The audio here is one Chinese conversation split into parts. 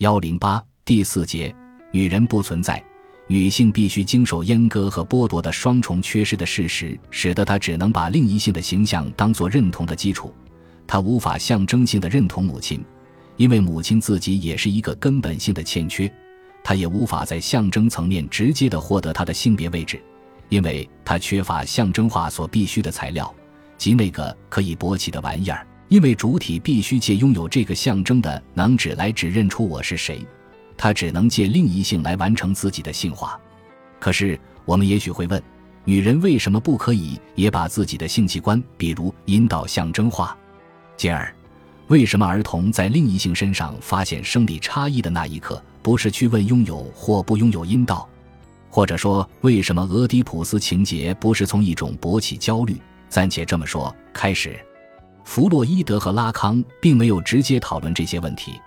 幺零八第四节，女人不存在，女性必须经受阉割和剥夺的双重缺失的事实，使得她只能把另一性的形象当作认同的基础。她无法象征性的认同母亲，因为母亲自己也是一个根本性的欠缺。她也无法在象征层面直接的获得她的性别位置，因为她缺乏象征化所必须的材料，即那个可以勃起的玩意儿。因为主体必须借拥有这个象征的能指来指认出我是谁，他只能借另一性来完成自己的性化。可是，我们也许会问：女人为什么不可以也把自己的性器官，比如阴道象征化？进而，为什么儿童在另一性身上发现生理差异的那一刻，不是去问拥有或不拥有阴道？或者说，为什么俄狄浦斯情节不是从一种勃起焦虑（暂且这么说）开始？弗洛伊德和拉康并没有直接讨论这些问题，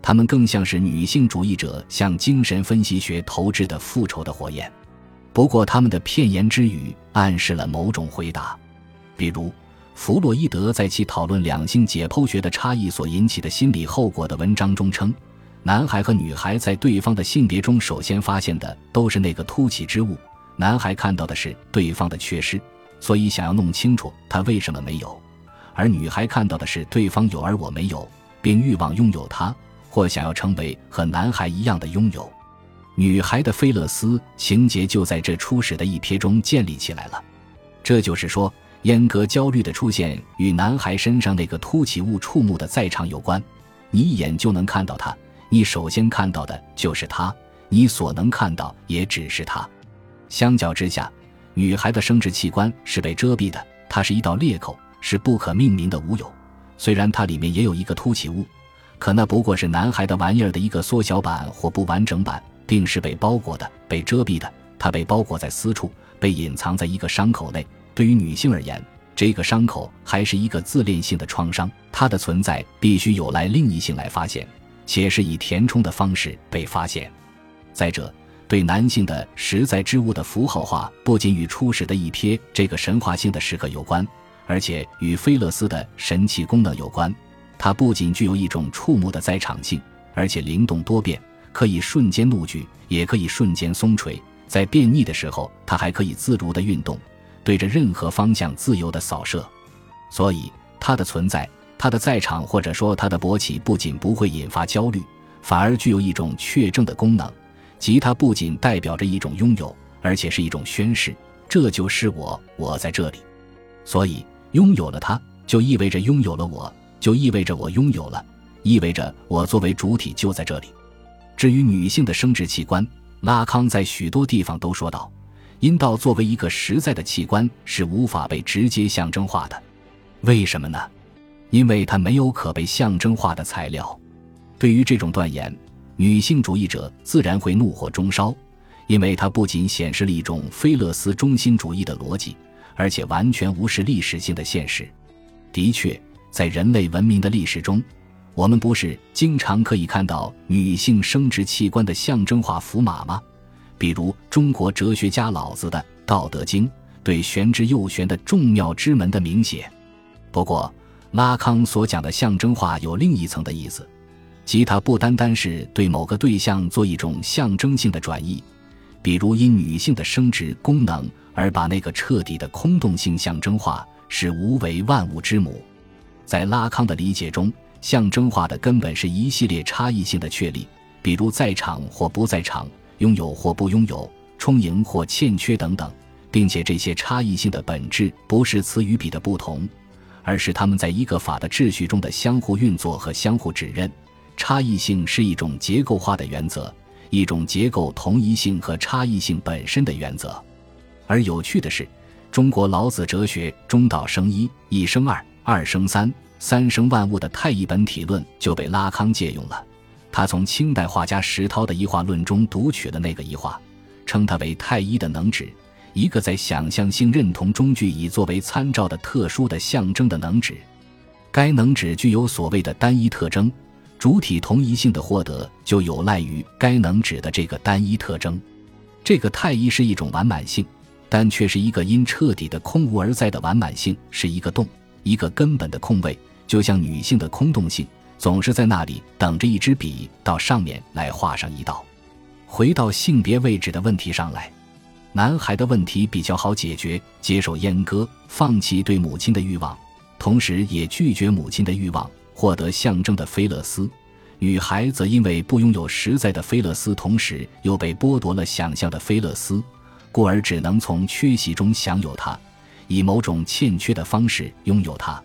他们更像是女性主义者向精神分析学投掷的复仇的火焰。不过，他们的片言之语暗示了某种回答，比如，弗洛伊德在其讨论两性解剖学的差异所引起的心理后果的文章中称，男孩和女孩在对方的性别中首先发现的都是那个凸起之物，男孩看到的是对方的缺失，所以想要弄清楚他为什么没有。而女孩看到的是对方有而我没有，并欲望拥有它，或想要成为和男孩一样的拥有。女孩的菲勒斯情节就在这初始的一瞥中建立起来了。这就是说，阉割焦虑的出现与男孩身上那个凸起物触目的在场有关。你一眼就能看到它，你首先看到的就是它，你所能看到也只是它。相较之下，女孩的生殖器官是被遮蔽的，它是一道裂口。是不可命名的无有，虽然它里面也有一个凸起物，可那不过是男孩的玩意儿的一个缩小版或不完整版，并是被包裹的、被遮蔽的。它被包裹在私处，被隐藏在一个伤口内。对于女性而言，这个伤口还是一个自恋性的创伤，它的存在必须有赖另一性来发现，且是以填充的方式被发现。再者，对男性的实在之物的符号化，不仅与初始的一瞥这个神话性的时刻有关。而且与菲勒斯的神奇功能有关，它不仅具有一种触目的在场性，而且灵动多变，可以瞬间怒举，也可以瞬间松垂。在变逆的时候，它还可以自如的运动，对着任何方向自由的扫射。所以，它的存在，它的在场，或者说它的勃起，不仅不会引发焦虑，反而具有一种确证的功能，即它不仅代表着一种拥有，而且是一种宣誓：这就是我，我在这里。所以。拥有了它，就意味着拥有了我，就意味着我拥有了，意味着我作为主体就在这里。至于女性的生殖器官，拉康在许多地方都说到，阴道作为一个实在的器官是无法被直接象征化的。为什么呢？因为它没有可被象征化的材料。对于这种断言，女性主义者自然会怒火中烧，因为它不仅显示了一种菲勒斯中心主义的逻辑。而且完全无视历史性的现实。的确，在人类文明的历史中，我们不是经常可以看到女性生殖器官的象征化符码吗？比如中国哲学家老子的《道德经》对玄之又玄的众妙之门的明写。不过，拉康所讲的象征化有另一层的意思，即它不单单是对某个对象做一种象征性的转移，比如因女性的生殖功能。而把那个彻底的空洞性象征化，是无为万物之母。在拉康的理解中，象征化的根本是一系列差异性的确立，比如在场或不在场，拥有或不拥有，充盈或欠缺等等，并且这些差异性的本质不是词与笔的不同，而是他们在一个法的秩序中的相互运作和相互指认。差异性是一种结构化的原则，一种结构同一性和差异性本身的原则。而有趣的是，中国老子哲学“中道生一，一生二，二生三，三生万物”的太一本体论就被拉康借用了。他从清代画家石涛的一画论中读取了那个一画，称它为太一的能指，一个在想象性认同中具以作为参照的特殊的象征的能指。该能指具有所谓的单一特征，主体同一性的获得就有赖于该能指的这个单一特征。这个太一是一种完满性。但却是一个因彻底的空无而在的完满性，是一个洞，一个根本的空位，就像女性的空洞性，总是在那里等着一支笔到上面来画上一道。回到性别位置的问题上来，男孩的问题比较好解决，接受阉割，放弃对母亲的欲望，同时也拒绝母亲的欲望，获得象征的菲勒斯。女孩则因为不拥有实在的菲勒斯，同时又被剥夺了想象的菲勒斯，故而只能从缺席中享有它，以某种欠缺的方式拥有它。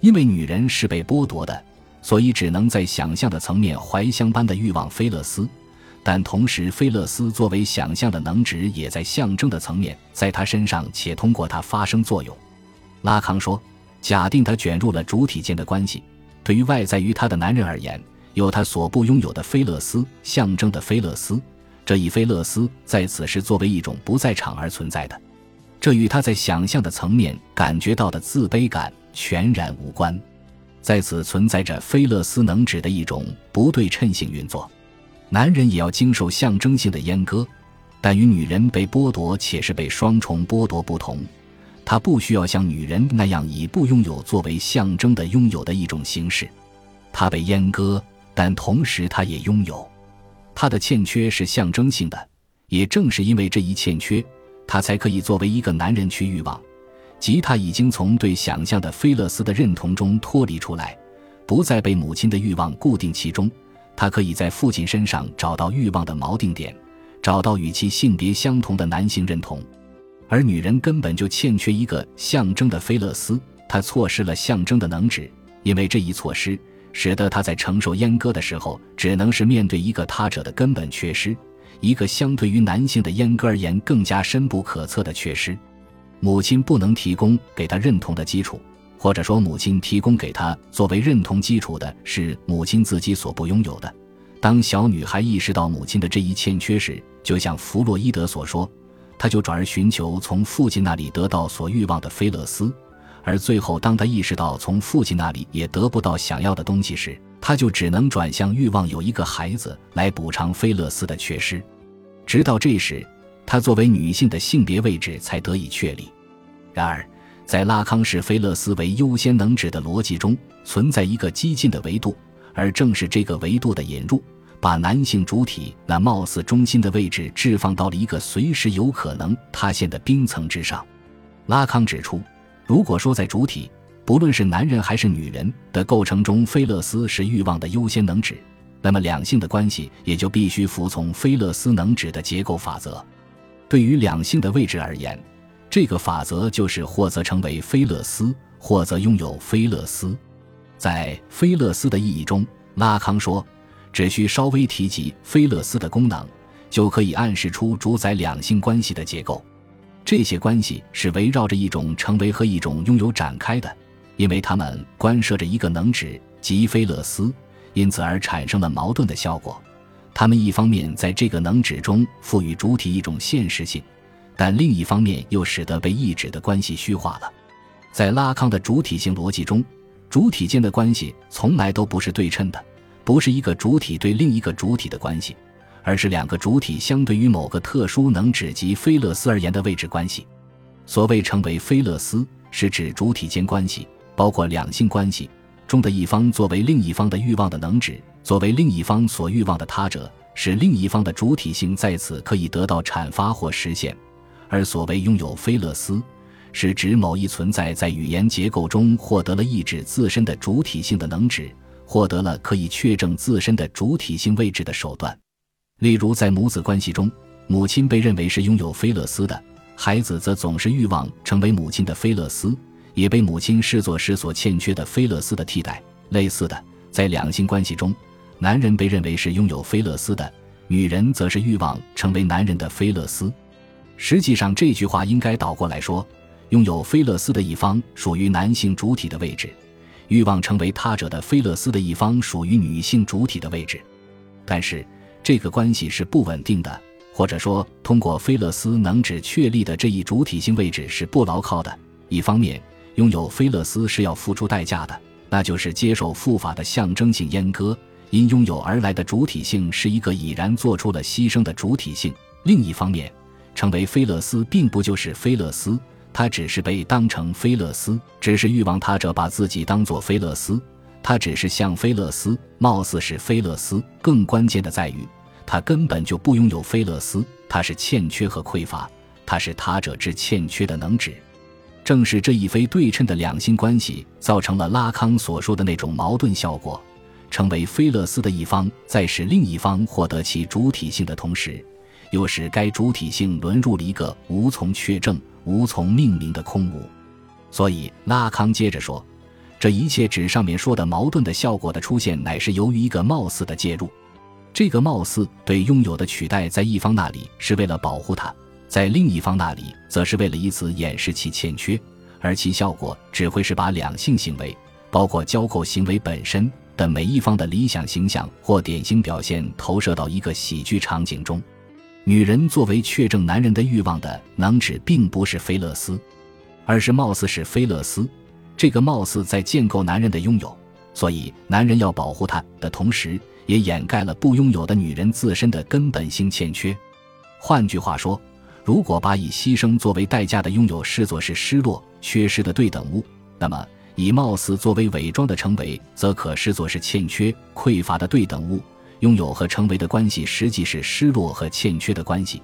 因为女人是被剥夺的，所以只能在想象的层面怀乡般的欲望菲勒斯，但同时菲勒斯作为想象的能指，也在象征的层面在她身上且通过她发生作用。拉康说：“假定他卷入了主体间的关系，对于外在于他的男人而言。”有他所不拥有的菲勒斯，象征的菲勒斯，这一菲勒斯在此时作为一种不在场而存在的，这与他在想象的层面感觉到的自卑感全然无关。在此存在着菲勒斯能指的一种不对称性运作。男人也要经受象征性的阉割，但与女人被剥夺且是被双重剥夺不同，他不需要像女人那样以不拥有作为象征的拥有的一种形式，他被阉割。但同时，他也拥有，他的欠缺是象征性的。也正是因为这一欠缺，他才可以作为一个男人去欲望，即他已经从对想象的菲勒斯的认同中脱离出来，不再被母亲的欲望固定其中。他可以在父亲身上找到欲望的锚定点，找到与其性别相同的男性认同。而女人根本就欠缺一个象征的菲勒斯，她错失了象征的能指，因为这一错失。使得她在承受阉割的时候，只能是面对一个他者的根本缺失，一个相对于男性的阉割而言更加深不可测的缺失。母亲不能提供给他认同的基础，或者说，母亲提供给他作为认同基础的是母亲自己所不拥有的。当小女孩意识到母亲的这一欠缺时，就像弗洛伊德所说，他就转而寻求从父亲那里得到所欲望的菲勒斯。而最后，当他意识到从父亲那里也得不到想要的东西时，他就只能转向欲望有一个孩子来补偿菲勒斯的缺失。直到这时，他作为女性的性别位置才得以确立。然而，在拉康式菲勒斯为优先能指的逻辑中，存在一个激进的维度，而正是这个维度的引入，把男性主体那貌似中心的位置置放到了一个随时有可能塌陷的冰层之上。拉康指出。如果说在主体，不论是男人还是女人的构成中，菲勒斯是欲望的优先能指，那么两性的关系也就必须服从菲勒斯能指的结构法则。对于两性的位置而言，这个法则就是或则成为菲勒斯，或则拥有菲勒斯。在菲勒斯的意义中，拉康说，只需稍微提及菲勒斯的功能，就可以暗示出主宰两性关系的结构。这些关系是围绕着一种成为和一种拥有展开的，因为它们关涉着一个能指即菲勒斯，因此而产生了矛盾的效果。它们一方面在这个能指中赋予主体一种现实性，但另一方面又使得被抑制的关系虚化了。在拉康的主体性逻辑中，主体间的关系从来都不是对称的，不是一个主体对另一个主体的关系。而是两个主体相对于某个特殊能指及菲勒斯而言的位置关系。所谓称为菲勒斯，是指主体间关系，包括两性关系中的一方作为另一方的欲望的能指，作为另一方所欲望的他者，使另一方的主体性在此可以得到阐发或实现。而所谓拥有菲勒斯，是指某一存在在语言结构中获得了抑制自身的主体性的能指，获得了可以确证自身的主体性位置的手段。例如，在母子关系中，母亲被认为是拥有菲勒斯的，孩子则总是欲望成为母亲的菲勒斯，也被母亲视作是所欠缺的菲勒斯的替代。类似的，在两性关系中，男人被认为是拥有菲勒斯的，女人则是欲望成为男人的菲勒斯。实际上，这句话应该倒过来说：拥有菲勒斯的一方属于男性主体的位置，欲望成为他者的菲勒斯的一方属于女性主体的位置。但是。这个关系是不稳定的，或者说，通过菲勒斯能指确立的这一主体性位置是不牢靠的。一方面，拥有菲勒斯是要付出代价的，那就是接受父法的象征性阉割，因拥有而来的主体性是一个已然做出了牺牲的主体性。另一方面，成为菲勒斯并不就是菲勒斯，他只是被当成菲勒斯，只是欲望他者把自己当作菲勒斯。他只是像菲勒斯，貌似是菲勒斯。更关键的在于，他根本就不拥有菲勒斯，他是欠缺和匮乏，他是他者之欠缺的能指。正是这一非对称的两性关系，造成了拉康所说的那种矛盾效果。成为菲勒斯的一方，在使另一方获得其主体性的同时，又使该主体性沦入了一个无从确证、无从命名的空无。所以，拉康接着说，这一切指上面说的矛盾的效果的出现，乃是由于一个貌似的介入。这个貌似对拥有的取代，在一方那里是为了保护它，在另一方那里则是为了以此掩饰其欠缺，而其效果只会是把两性行为，包括交媾行为本身。的每一方的理想形象或典型表现投射到一个喜剧场景中，女人作为确证男人的欲望的能指，并不是菲勒斯，而是貌似是菲勒斯。这个貌似在建构男人的拥有，所以男人要保护她的同时，也掩盖了不拥有的女人自身的根本性欠缺。换句话说，如果把以牺牲作为代价的拥有视作是失落、缺失的对等物，那么。以貌似作为伪装的成为，则可视作是欠缺、匮乏的对等物。拥有和成为的关系，实际是失落和欠缺的关系。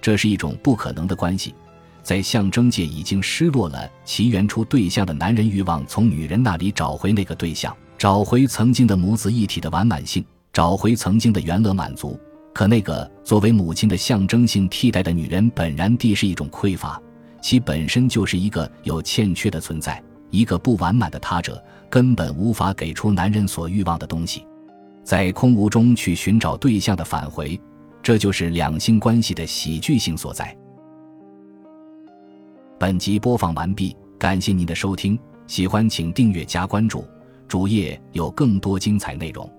这是一种不可能的关系。在象征界已经失落了其原初对象的男人，欲望从女人那里找回那个对象，找回曾经的母子一体的完满性，找回曾经的原乐满足。可那个作为母亲的象征性替代的女人，本然地是一种匮乏，其本身就是一个有欠缺的存在。一个不完满的他者根本无法给出男人所欲望的东西，在空无中去寻找对象的返回，这就是两性关系的喜剧性所在。本集播放完毕，感谢您的收听，喜欢请订阅加关注，主页有更多精彩内容。